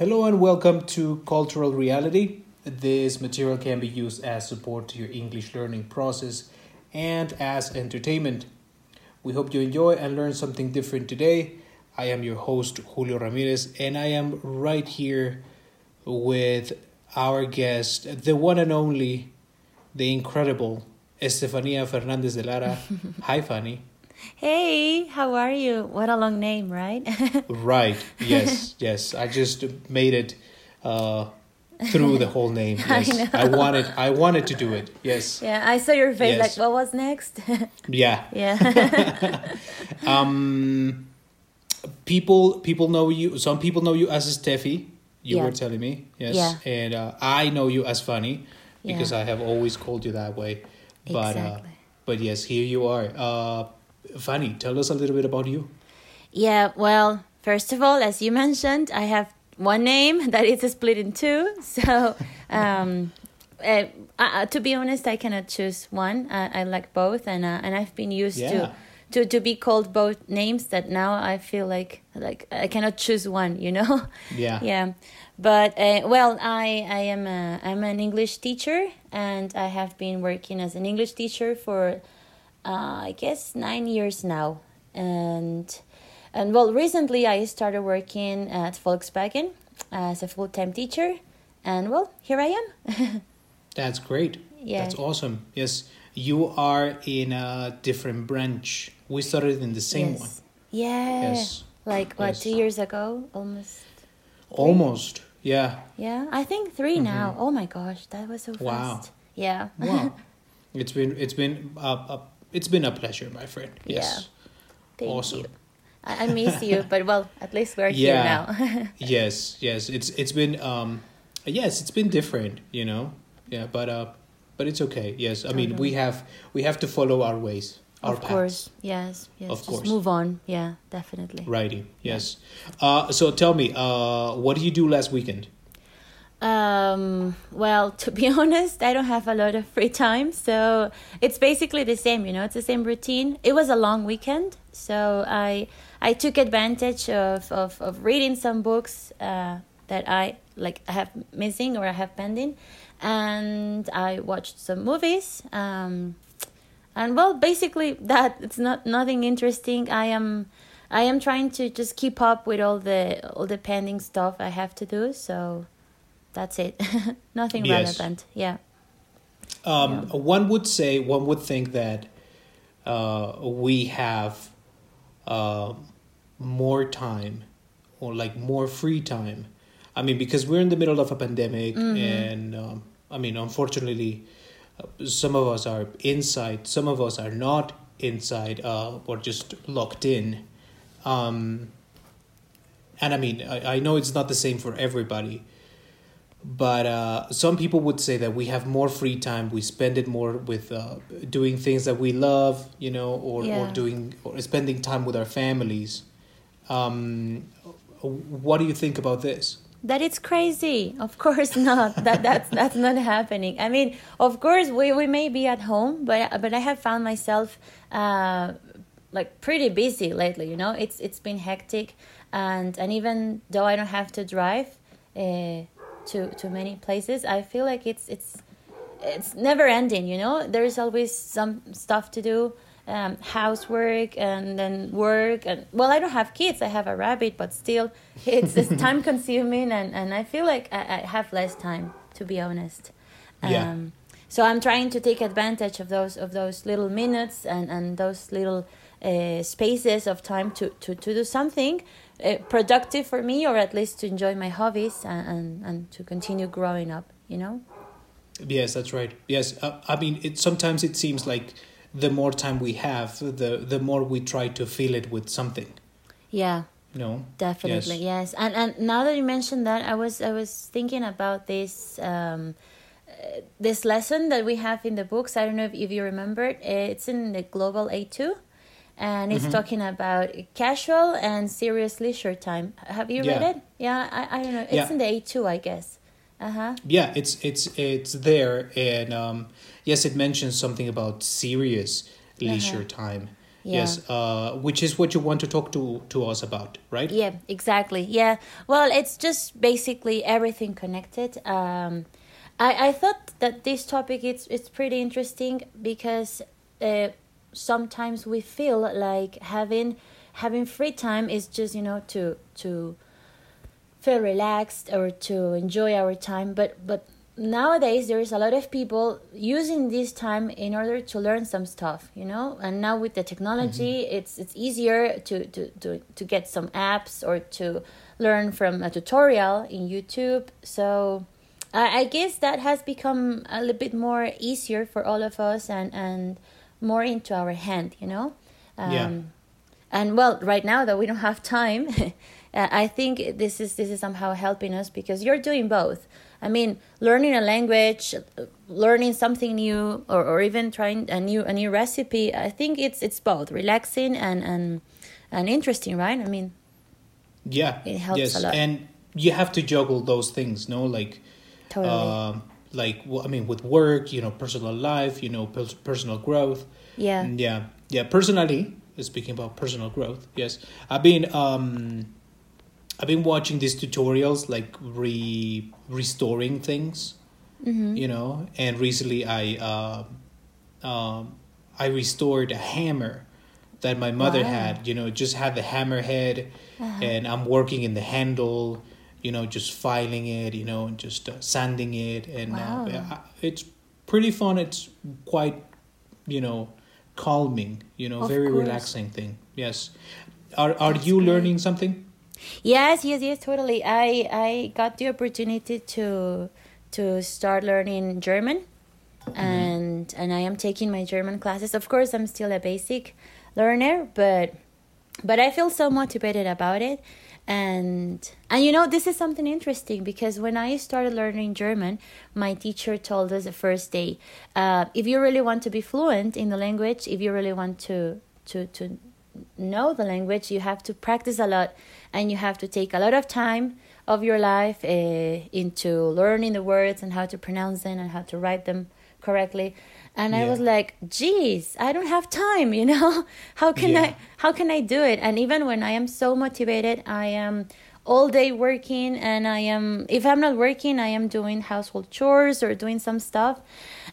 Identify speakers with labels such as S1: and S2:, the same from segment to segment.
S1: Hello and welcome to Cultural Reality. This material can be used as support to your English learning process and as entertainment. We hope you enjoy and learn something different today. I am your host, Julio Ramirez, and I am right here with our guest, the one and only, the incredible Estefania Fernandez de Lara. Hi, Fanny.
S2: Hey, how are you? What a long name, right?
S1: right. Yes. Yes. I just made it uh, through the whole name. Yes. I, I, wanted. I wanted to do it. Yes.
S2: Yeah. I saw your face. Yes. Like, what was next?
S1: yeah.
S2: Yeah.
S1: um, people people know you. Some people know you as Steffi. You
S2: Yeah.
S1: were telling me. Yes.
S2: Yeah.
S1: And uh, I know you as Fanny because
S2: Yeah.
S1: I have always called you that way. But uh,
S2: Exactly.
S1: but yes, here you are. Uh, Fanny, tell us a little bit about you.
S2: Yeah, well, first of all, as you mentioned, I have one name that is split in two. So, um, uh, uh, to be honest, I cannot choose one. Uh, I like both, and uh, and I've been used
S1: Yeah.
S2: to. To, to be called both names that now I feel like like I cannot choose one you know
S1: Yeah.
S2: yeah but uh, well i i am a, i'm an english teacher and i have been working as an english teacher for uh, i guess nine years now and and well recently i started working at volkswagen as a full-time teacher and well here i am
S1: That's great.
S2: Yeah.
S1: That's awesome. Yes, you are in a different branch. We started in the same
S2: yes.
S1: one.
S2: yeah
S1: Yes.
S2: like what
S1: Yes.
S2: two years ago almost
S1: Almost. Yeah.
S2: yeah i think 3 now oh my gosh that was so
S1: Mm-hmm. Wow.
S2: fast yeah
S1: Wow. it's been it's been uh, uh, it's been a pleasure, my friend. Yes.
S2: Thank
S1: Awesome.
S2: you. I, I miss you, but well, at least we're here
S1: Yeah.
S2: now.
S1: yes. Yes. It's it's been um yes, it's been different, you know. Yeah, but uh but it's okay. Yes. I mean, we have we have to follow our ways, our
S2: of
S1: paths.
S2: course, yes, yes.
S1: Of
S2: Just
S1: course.
S2: move on. Yeah, definitely.
S1: Righty. Yes. Uh so tell me, uh what did you do last weekend?
S2: Um, well, to be honest, I don't have a lot of free time, so it's basically the same. You know, it's the same routine. It was a long weekend, so I I took advantage of of, of reading some books uh, that I like have missing or I have pending, and I watched some movies. Um, and well, basically that it's not nothing interesting. I am. I am trying to just keep up with all the all the pending stuff I have to do. So that's it. Nothing
S1: Yes.
S2: relevant. Yeah.
S1: Um, One would say, one would think that uh, we have uh, more time or like more free time. I mean, because we're in the middle of a pandemic, and um, I mean, unfortunately, uh, some of us are inside, some of us are not inside, uh, or just locked in. Um, and I mean, I, I know it's not the same for everybody, but uh, some people would say that we have more free time. We spend it more with uh, doing things that we love, you know, or, or doing or spending time with our families. Um, what do you think about this?
S2: That it's crazy. Of course not. that that's that's not happening. I mean, of course we, we may be at home, but but I have found myself uh, like pretty busy lately. You know, it's it's been hectic, and and even though I don't have to drive uh, to to many places, I feel like it's it's it's never ending. You know, there's always some stuff to do. Um, housework and then work and well i don't have kids i have a rabbit but still it's, it's time consuming and, and i feel like I, I have less time to be honest
S1: Yeah.
S2: um, so i'm trying to take advantage of those of those little minutes and, and those little uh, spaces of time to, to, to do something uh, productive for me or at least to enjoy my hobbies and, and, and to continue growing up you know
S1: Yes, that's right. Yes, uh, I mean, it sometimes it seems like the more time we have, the the more we try to fill it with something.
S2: yeah
S1: No.
S2: Definitely, yes. And and now that you mentioned that, I was I was thinking about this um, uh, this lesson that we have in the books. I don't know if, if you remember. It's in the Global A two, and it's talking about casual and serious leisure time. Have you read it? Yeah, I, I don't know. It's
S1: Yeah.
S2: in the A two, I guess. Uh huh.
S1: Yeah, it's it's it's there, and um, yes, it mentions something about serious leisure time,
S2: Yeah.
S1: Yes, uh, which is what you want to talk to to us about, right?
S2: Yeah, exactly. Yeah. Well, it's just basically everything connected. Um, I I thought that this topic it's it's pretty interesting because uh, sometimes we feel like having having free time is just you know to to feel relaxed or to enjoy our time, but but nowadays there's a lot of people using this time in order to learn some stuff you know? And now with the technology mm-hmm. it's it's easier to, to to to get some apps or to learn from a tutorial in youtube. So i, I guess that has become a little bit more easier for all of us and and more into our hand you know
S1: um, yeah.
S2: and well right now that we don't have time i think this is this is somehow helping us because you're doing both I mean, learning a language, learning something new, or, or even trying a new a new recipe. I think it's it's both relaxing and and and interesting, right? I mean,
S1: yeah,
S2: it helps
S1: yes.
S2: a lot.
S1: And you have to juggle those things, no? Like,
S2: totally.
S1: Uh, like I mean, with work, you know, personal life, you know, personal growth.
S2: Yeah.
S1: Yeah. Yeah. Personally, speaking about personal growth, yes, I've been um I've been watching these tutorials like re restoring things,
S2: mm-hmm.
S1: you know. And recently, I uh, um, I restored a hammer that my mother
S2: wow.
S1: had. You know, just had the hammer head, uh-huh. and I'm working in the handle. You know, just filing it. You know, and just uh, sanding it, and
S2: wow.
S1: uh, it's pretty fun. It's quite, you know, calming. You know,
S2: of
S1: very
S2: course.
S1: relaxing thing. Yes. Are are
S2: That's
S1: you
S2: great.
S1: learning something?
S2: Yes, yes, yes, totally. I I got the opportunity to to start learning German, mm-hmm. and and I am taking my German classes. Of course, I'm still a basic learner, but but I feel so motivated about it. And and you know this is something interesting because when I started learning German, my teacher told us the first day, uh, if you really want to be fluent in the language, if you really want to to to know the language, you have to practice a lot and you have to take a lot of time of your life uh, into learning the words and how to pronounce them and how to write them correctly and yeah. i was like geez i don't have time you know how can yeah. i how can i do it and even when i am so motivated i am all day working and i am if i'm not working i am doing household chores or doing some stuff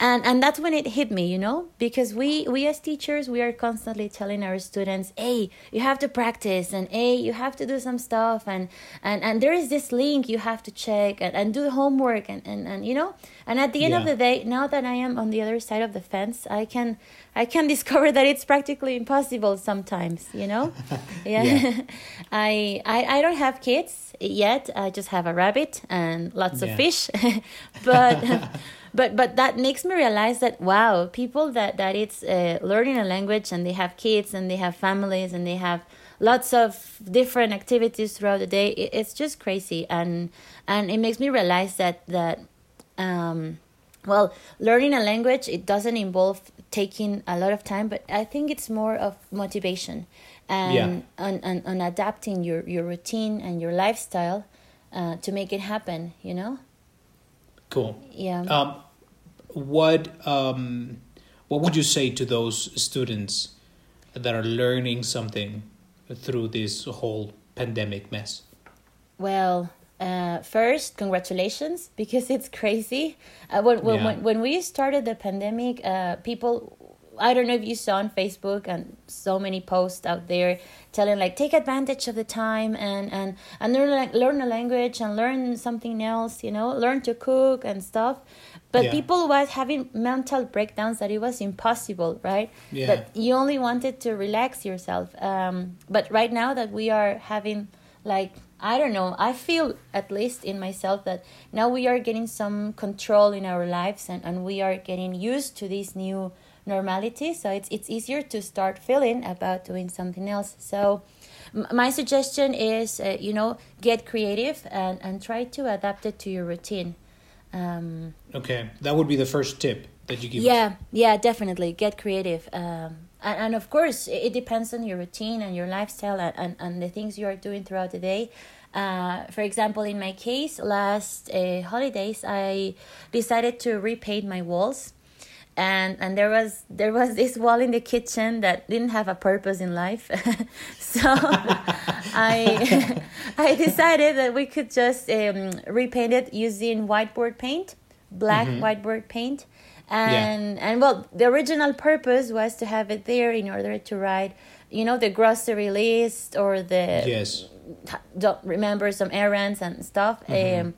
S2: and and that's when it hit me you know because we we as teachers we are constantly telling our students hey you have to practice and hey you have to do some stuff and and and there is this link you have to check and, and do homework and, and and you know and at the end yeah. of the day now that i am on the other side of the fence i can i can discover that it's practically impossible sometimes you know? Yeah, yeah. I, I i don't have kids yet. I just have a rabbit and lots yeah. of fish. But but but that makes me realize that wow people that that it's uh, learning a language and they have kids and they have families and they have lots of different activities throughout the day it, it's just crazy. And and it makes me realize that that um well learning a language it doesn't involve taking a lot of time but i think it's more of motivation and yeah. on, on, on adapting your your routine and your lifestyle uh, to make it happen you know
S1: Cool.
S2: Yeah.
S1: Um, what um, what would you say to those students that are learning something through this whole pandemic mess?
S2: Well, uh, first, congratulations because it's crazy. Uh, when, when, yeah. when, when we started the pandemic, uh, people I don't know if you saw on Facebook and so many posts out there telling like take advantage of the time and and and learn learn a language and learn something else, you know, learn to cook and stuff. But yeah. people was having mental breakdowns that it was impossible, right?
S1: Yeah.
S2: That you only wanted to relax yourself. Um, but right now that we are having like I don't know. I feel at least in myself that now we are getting some control in our lives and, and we are getting used to this new normality so it's it's easier to start feeling about doing something else. So my suggestion is uh, you know get creative and and try to adapt it to your routine. Um,
S1: okay that would be the first tip that you give
S2: yeah
S1: us.
S2: yeah definitely. Get creative. Um, and, and of course it depends on your routine and your lifestyle and, and, and the things you are doing throughout the day. Uh, for example in my case last uh, holidays i decided to repaint my walls. And and there was there was this wall in the kitchen that didn't have a purpose in life. So i i decided that we could just um, repaint it using whiteboard paint black
S1: Mm-hmm.
S2: whiteboard paint and and well the original purpose was to have it there in order to write you know the grocery list or the
S1: Yes.
S2: don't remember some errands and stuff.
S1: Mm-hmm.
S2: Um,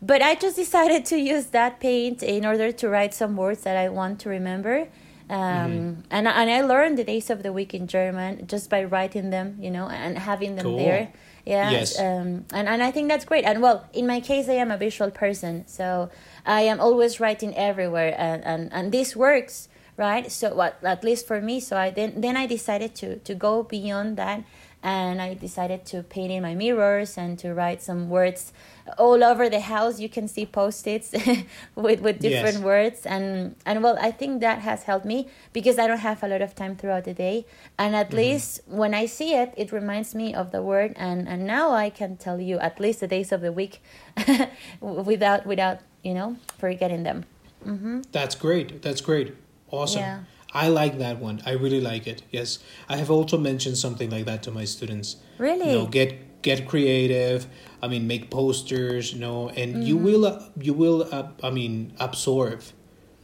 S2: but I just decided to use that paint in order to write some words that I want to remember. Um,
S1: Mm-hmm.
S2: and and I learned the days of the week in German just by writing them, you know, and having them
S1: Cool.
S2: there. Yeah.
S1: Yes.
S2: Um, and and I think that's great. And well, in my case, I am a visual person, so I am always writing everywhere, and and, and this works, right? So what at least for me. So I then then I decided to to go beyond that and I decided to paint in my mirrors and to write some words all over the house. You can see post-its with with different
S1: Yes.
S2: words, and and well, I think that has helped me because I don't have a lot of time throughout the day, and at mm-hmm. least when I see it, it reminds me of the word, and and now I can tell you at least the days of the week without without you know forgetting them. Mm-hmm.
S1: That's great. That's great. Awesome.
S2: Yeah.
S1: I like that one. I really like it. Yes. I have also mentioned something like that to my students.
S2: Really?
S1: You know, get get creative. I mean, make posters, you know, and you
S2: Mm-hmm.
S1: will uh, you will uh, I mean, absorb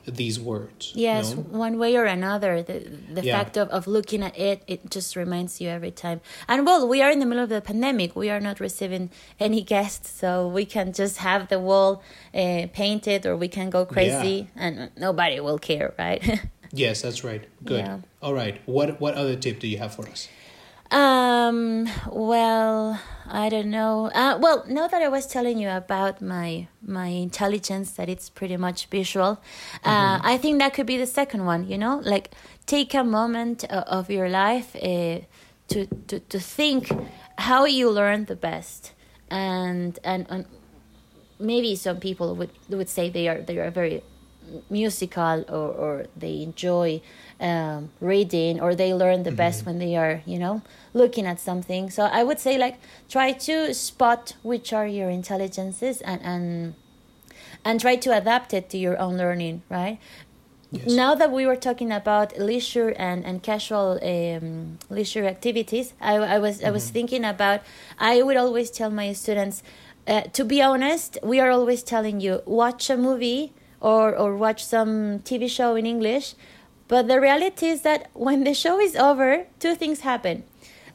S1: these words. you
S2: Yes,
S1: know?
S2: one way or another. The the
S1: Yeah.
S2: fact of, of looking at it, it just reminds you every time. And well, we are in the middle of the pandemic. We are not receiving any guests, so we can just have the wall uh, painted, or we can go crazy, and nobody will care, right?
S1: Yes, that's right. Good.
S2: Yeah.
S1: All right. What what other tip do you have for us?
S2: Um. Well, I don't know. Uh. Well, now that I was telling you about my my intelligence, that it's pretty much visual. Uh. I think that could be the second one. You know, like take a moment o- of your life uh, to to to think how you learn the best, and and and maybe some people would would say they are they are very musical or, or they enjoy um, reading or they learn the best when they are you know looking at something. So i would say like try to spot which are your intelligences and and and try to adapt it to your own learning right?
S1: Yes.
S2: now that we were talking about leisure and, and casual um, leisure activities I, I was I was thinking about I would always tell my students uh, to be honest we are always telling you watch a movie or, or watch some TV show in English. But the reality is that when the show is over two things happen.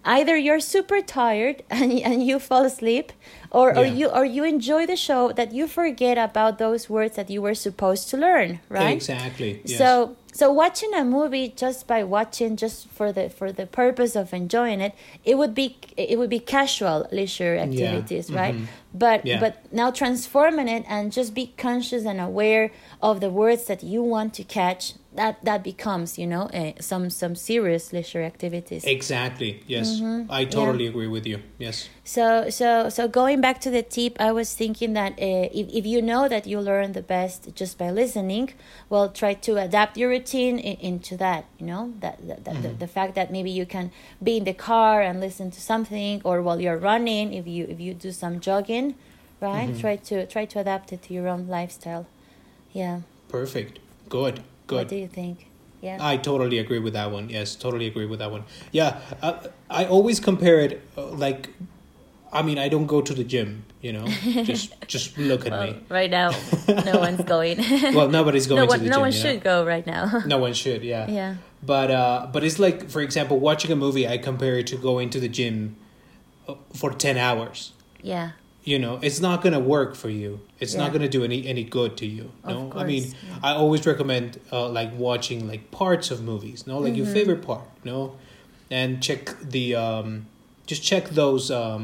S2: Either you're super tired and, and you fall asleep or, or you or you enjoy the show that you forget about those words that you were supposed to learn right
S1: Exactly. Yes.
S2: so so watching a movie just by watching just for the for the purpose of enjoying it it would be it would be casual leisure activities right but
S1: Mm-hmm. Yeah.
S2: but now transforming it and just be conscious and aware of the words that you want to catch that that becomes you know uh, some some serious leisure activities
S1: Exactly. Yes.
S2: Mm-hmm.
S1: I totally agree with you. Yes.
S2: so so so going back to the tip, I was thinking that uh, if if you know that you learn the best just by listening, well, try to adapt your routine in, into that. You know that, that, that the, the fact that maybe you can be in the car and listen to something, or while you're running, if you if you do some jogging, right? Try to try to adapt it to your own lifestyle. Yeah.
S1: Perfect. Good.
S2: What
S1: Good.
S2: do you think? Yeah.
S1: I totally agree with that one. Yes, totally agree with that one. Yeah, I, I always compare it uh, like, I mean, I don't go to the gym. You know, just just look at
S2: well,
S1: me.
S2: right now, no one's going.
S1: Well, nobody's going
S2: no
S1: to
S2: one,
S1: the
S2: no
S1: gym.
S2: one
S1: you know?
S2: should go right now.
S1: No one should. Yeah.
S2: yeah.
S1: But uh, but it's like, for example, watching a movie. I compare it to going to the gym uh, for ten hours.
S2: Yeah.
S1: you know it's not going to work for you it's not going to do any any good to you no? I mean
S2: yeah.
S1: i always recommend uh, like watching like parts of movies no? Like your
S2: Mm-hmm.
S1: favorite part no? And check the um just check those um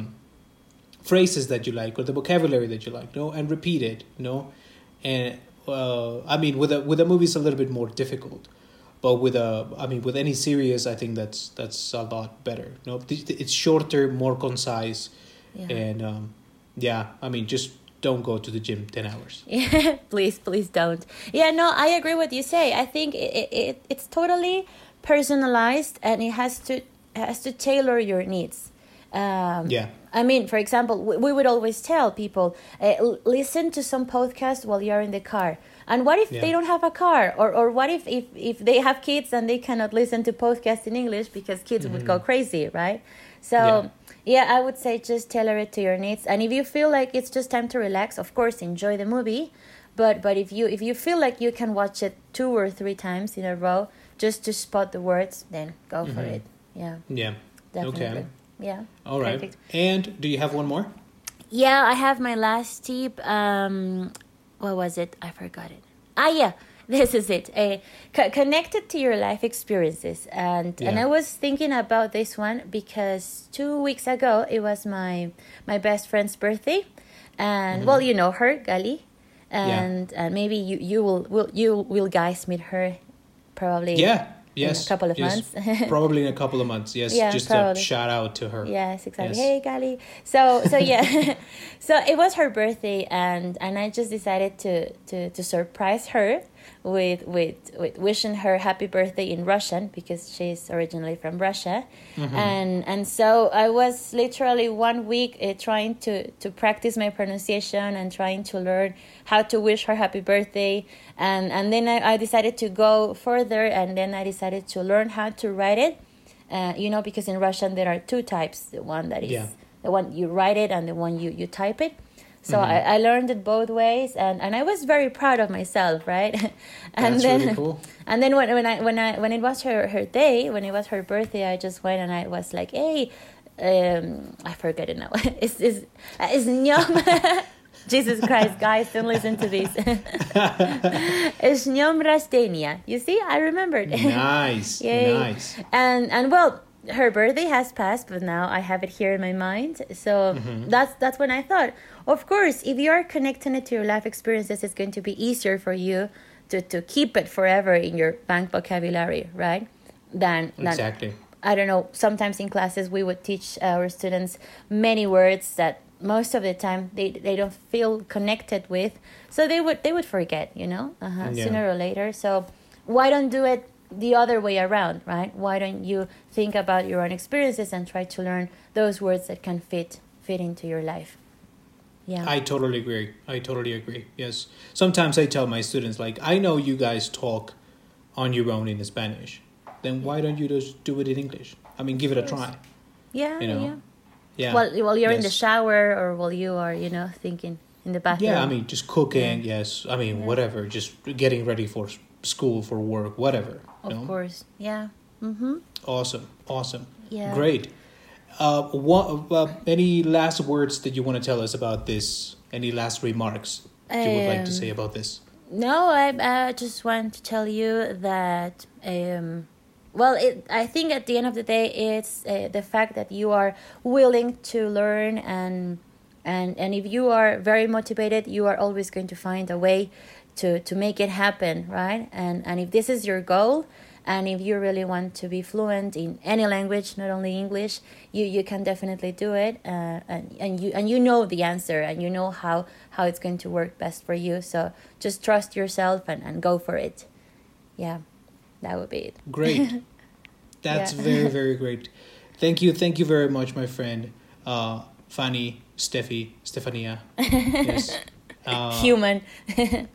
S1: phrases that you like or the vocabulary that you like no? And repeat it no? And uh i mean with a with a movie it's a little bit more difficult but with a i mean with any series i think that's that's a lot better no? It's shorter more concise
S2: Yeah.
S1: and um, yeah, I mean, just don't go to the gym ten hours.
S2: Yeah, please, please don't. Yeah, no, I agree with you say. I think it, it it's totally personalized and it has to has to tailor your needs. Um,
S1: Yeah.
S2: I mean, for example, we, we would always tell people uh, listen to some podcast while you're in the car. And what if
S1: Yeah.
S2: they don't have a car? Or, or what if, if, if they have kids and they cannot listen to podcasts in English because kids would go crazy, right? So,
S1: Mm-hmm. Yeah.
S2: Yeah. I would say just tailor it to your needs. And if you feel like it's just time to relax, of course, enjoy the movie. But but if you if you feel like you can watch it two or three times in a row just to spot the words, then go for
S1: Mhm.
S2: it. Yeah,
S1: Yeah.
S2: definitely.
S1: Okay.
S2: Yeah.
S1: All right.
S2: Perfect.
S1: And do you have one more?
S2: Yeah, I have my last tip. Um, what was it? I forgot it. Ah, yeah, this is it. Uh, co- connected to your life experiences, and and I was thinking about this one because two weeks ago it was my my best friend's birthday, and well, you know her, Gali, and and maybe you you will will you will guys meet her, probably.
S1: Yeah.
S2: in
S1: Yes.
S2: a couple of
S1: yes.
S2: months.
S1: probably in a couple of months. Yes.
S2: Yeah,
S1: just
S2: probably.
S1: a shout out to her.
S2: Yes, exactly.
S1: Yes.
S2: Hey, Gali. So, so yeah, so it was her birthday, and and I just decided to to to surprise her with with with wishing her happy birthday in Russian because she's originally from Russia,
S1: Mm-hmm.
S2: and and so I was literally one week uh, trying to to practice my pronunciation and trying to learn how to wish her happy birthday, and and then I, I decided to go further, and then I decided to learn how to write it uh, you know because in russian there are two types the one that is
S1: Yeah.
S2: the one you write it and the one you, you type it so
S1: Mm-hmm.
S2: I, I learned it both ways and, and i was very proud of myself right and
S1: That's
S2: then
S1: really cool.
S2: and then when, when i when i when it was her her day when it was her birthday i just went and i was like hey um i forget it now it's it's it's nyom Jesus Christ, guys, don't listen to this. it's Nyom Rastenia. You see, I remembered.
S1: Nice.
S2: Yay.
S1: Nice.
S2: And and well, her birthday has passed, but now I have it here in my mind. So
S1: Mm-hmm.
S2: that's that's when I thought, of course, if you are connecting it to your life experiences, it's going to be easier for you to, to keep it forever in your bank vocabulary, right? Than, than
S1: Exactly.
S2: I don't know, sometimes in classes we would teach our students many words that most of the time they, they don't feel connected with. So they would they would forget, you know, uh-huh,
S1: Yeah.
S2: sooner or later. So why don't do it the other way around, right? Why don't you think about your own experiences and try to learn those words that can fit fit into your life? Yeah.
S1: I totally agree. I totally agree. Yes. Sometimes I tell my students, like, I know you guys talk on your own in Spanish. Then why don't you just do it in English? I mean, give it a try.
S2: yeah,
S1: you know,
S2: yeah.
S1: Yeah.
S2: While while you're in the shower or while you are, you know, thinking in the bathroom.
S1: Yeah, I mean, just cooking. Yes. I mean, whatever. Just getting ready for school, for work, whatever. you
S2: of
S1: know?
S2: course. Yeah. Mhm.
S1: Awesome. Awesome.
S2: Yeah.
S1: Great. Uh, what, uh, any last words that you want to tell us about this? Any last remarks you would like to
S2: Um,
S1: say about this?
S2: No, I, I just want to tell you that, um, well, it, I think at the end of the day, it's uh, the fact that you are willing to learn and and and if you are very motivated, you are always going to find a way to to make it happen, right? And and if this is your goal, and if you really want to be fluent in any language, not only English, you, you can definitely do it, uh, and and you and you know the answer, and you know how how it's going to work best for you. So just trust yourself and, and go for it. Yeah, that would be it.
S1: Great. That's
S2: Yeah.
S1: very, very great. Thank you. Thank you very much, my friend. Uh, Fanny, Steffi, Stefania. Yes. Uh,
S2: Human.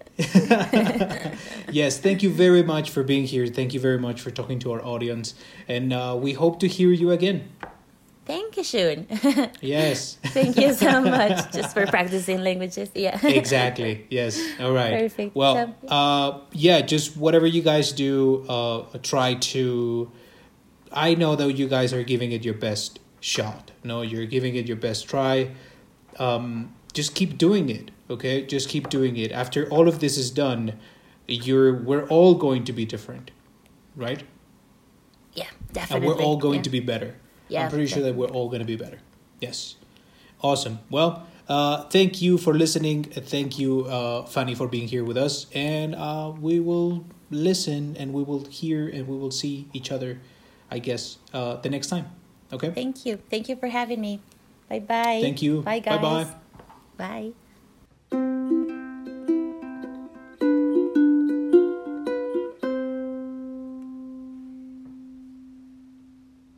S1: yes, thank you very much for being here. Thank you very much for talking to our audience. And uh, we hope to hear you again.
S2: Thank you, Shun.
S1: Yes.
S2: Thank you so much just for practicing languages. Yeah.
S1: exactly. Yes. All right.
S2: Perfect.
S1: Well, uh, yeah, just whatever you guys do, uh, try to. I know that you guys are giving it your best shot. No, you're giving it your best try. Um, just keep doing it. Okay, just keep doing it. After all of this is done, you're we're all going to be different, right?
S2: Yeah,
S1: And
S2: definitely.
S1: we're all going
S2: yeah.
S1: to be better.
S2: Yeah,
S1: I'm pretty sure that we're all going to be better. Yes. Awesome. Well, uh, thank you for listening. Thank you, uh, Fanny, for being here with us. And uh, we will listen and we will hear and we will see each other, I guess, uh, the next time. Okay?
S2: Thank you. Thank you for having me. Bye bye.
S1: Thank you.
S2: Bye, guys.
S1: Bye-bye.
S2: Bye. Música